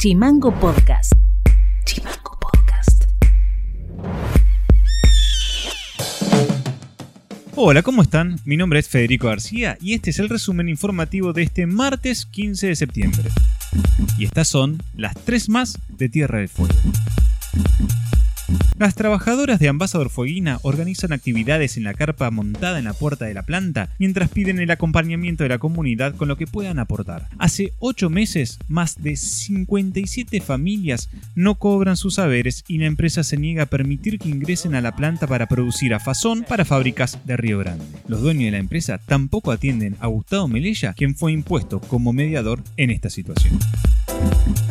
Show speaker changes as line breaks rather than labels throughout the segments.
Chimango Podcast. Chimango Podcast.
Hola, ¿cómo están? Mi nombre es Federico García y este es el resumen informativo de este martes 15 de septiembre. Y estas son las tres más de Tierra del Fuego. Las trabajadoras de Ambassador Fueguina organizan actividades en la carpa montada en la puerta de la planta mientras piden el acompañamiento de la comunidad con lo que puedan aportar. Hace 8 meses, más de 57 familias no cobran sus saberes y la empresa se niega a permitir que ingresen a la planta para producir afazón para fábricas de Río Grande. Los dueños de la empresa tampoco atienden a Gustavo Melella, quien fue impuesto como mediador en esta situación.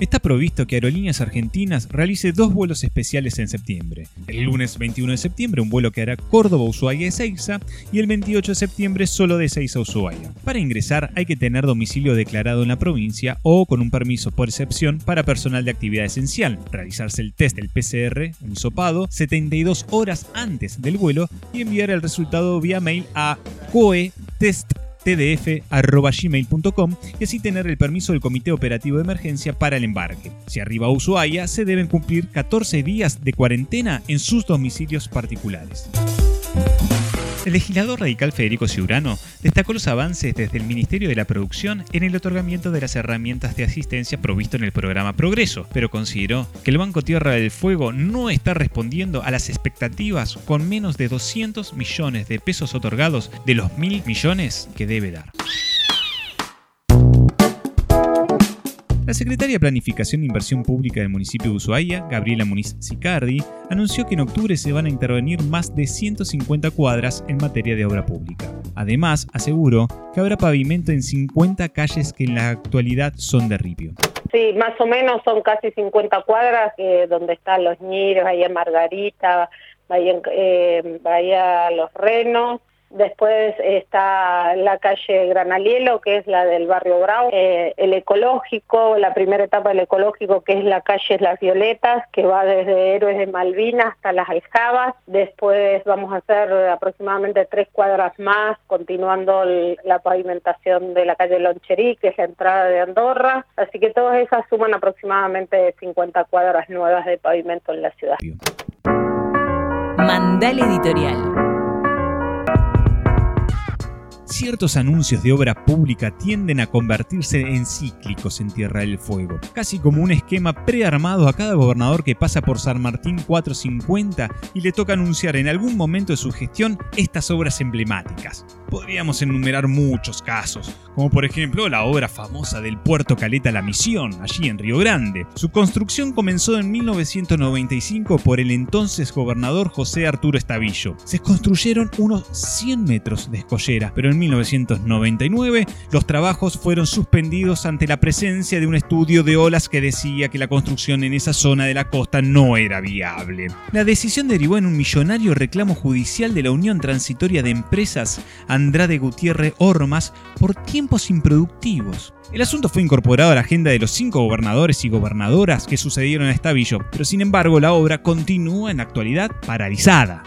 Está provisto que Aerolíneas Argentinas realice dos vuelos especiales en septiembre. El lunes 21 de septiembre un vuelo que hará Córdoba-Ushuaia y Seiza y el 28 de septiembre solo de Seiza a Ushuaia. Para ingresar hay que tener domicilio declarado en la provincia o con un permiso por excepción para personal de actividad esencial, realizarse el test del PCR, un hisopado, 72 horas antes del vuelo y enviar el resultado vía mail a coetest tdf.gmail.com y así tener el permiso del Comité Operativo de Emergencia para el embarque. Si arriba a Ushuaia, se deben cumplir 14 días de cuarentena en sus domicilios particulares. El legislador radical Federico Ciurano destacó los avances desde el Ministerio de la Producción en el otorgamiento de las herramientas de asistencia provisto en el programa Progreso, pero consideró que el Banco Tierra del Fuego no está respondiendo a las expectativas con menos de 200 millones de pesos otorgados de los mil millones que debe dar. La secretaria de Planificación e Inversión Pública del municipio de Ushuaia, Gabriela Muniz Sicardi, anunció que en octubre se van a intervenir más de 150 cuadras en materia de obra pública. Además, aseguró que habrá pavimento en 50 calles que en la actualidad son de ripio.
Sí, más o menos son casi 50 cuadras eh, donde están los Ñiros, ahí Margarita, ahí eh, Los Renos, Después está la calle Granalielo, que es la del barrio Bravo, eh, el ecológico, la primera etapa del ecológico, que es la calle Las Violetas, que va desde Héroes de Malvinas hasta Las Aljabas. Después vamos a hacer aproximadamente tres cuadras más, continuando la pavimentación de la calle Loncherí, que es la entrada de Andorra. Así que todas esas suman aproximadamente 50 cuadras nuevas de pavimento en la ciudad.
Mandal Editorial
ciertos anuncios de obra pública tienden a convertirse en cíclicos en Tierra del Fuego, casi como un esquema prearmado a cada gobernador que pasa por San Martín 450 y le toca anunciar en algún momento de su gestión estas obras emblemáticas. Podríamos enumerar muchos casos, como por ejemplo la obra famosa del puerto Caleta La Misión, allí en Río Grande. Su construcción comenzó en 1995 por el entonces gobernador José Arturo Estavillo. Se construyeron unos 100 metros de escollera, pero en 1999 los trabajos fueron suspendidos ante la presencia de un estudio de olas que decía que la construcción en esa zona de la costa no era viable. La decisión derivó en un millonario reclamo judicial de la Unión Transitoria de Empresas Andrade Gutiérrez Ormas por tiempos improductivos. El asunto fue incorporado a la agenda de los cinco gobernadores y gobernadoras que sucedieron a Estavillo, pero sin embargo la obra continúa en la actualidad paralizada.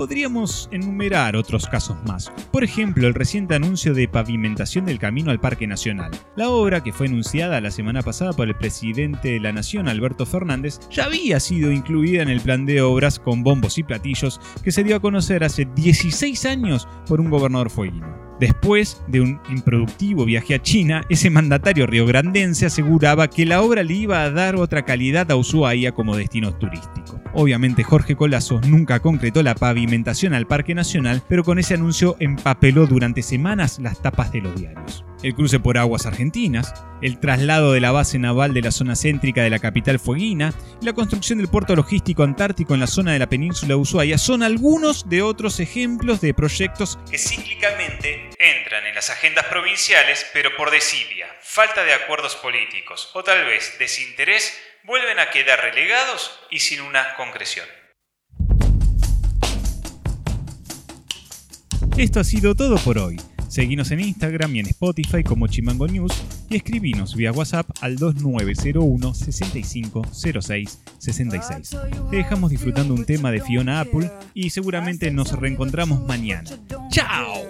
Podríamos enumerar otros casos más. Por ejemplo, el reciente anuncio de pavimentación del camino al Parque Nacional. La obra, que fue anunciada la semana pasada por el presidente de la Nación, Alberto Fernández, ya había sido incluida en el plan de obras con bombos y platillos que se dio a conocer hace 16 años por un gobernador fueguino. Después de un improductivo viaje a China, ese mandatario riograndense aseguraba que la obra le iba a dar otra calidad a Ushuaia como destino turístico. Obviamente Jorge Colazo nunca concretó la pavimentación al Parque Nacional, pero con ese anuncio empapeló durante semanas las tapas de los diarios. El cruce por aguas argentinas, el traslado de la base naval de la zona céntrica de la capital fueguina y la construcción del puerto logístico antártico en la zona de la península Ushuaia son algunos de otros ejemplos de proyectos que cíclicamente entran en las agendas provinciales, pero por desidia, falta de acuerdos políticos o tal vez desinterés, vuelven a quedar relegados y sin una concreción. Esto ha sido todo por hoy. Seguinos en Instagram y en Spotify como Chimango News y escribinos vía WhatsApp al 2901 6506 66. Te dejamos disfrutando un tema de Fiona Apple y seguramente nos reencontramos mañana. ¡Chao!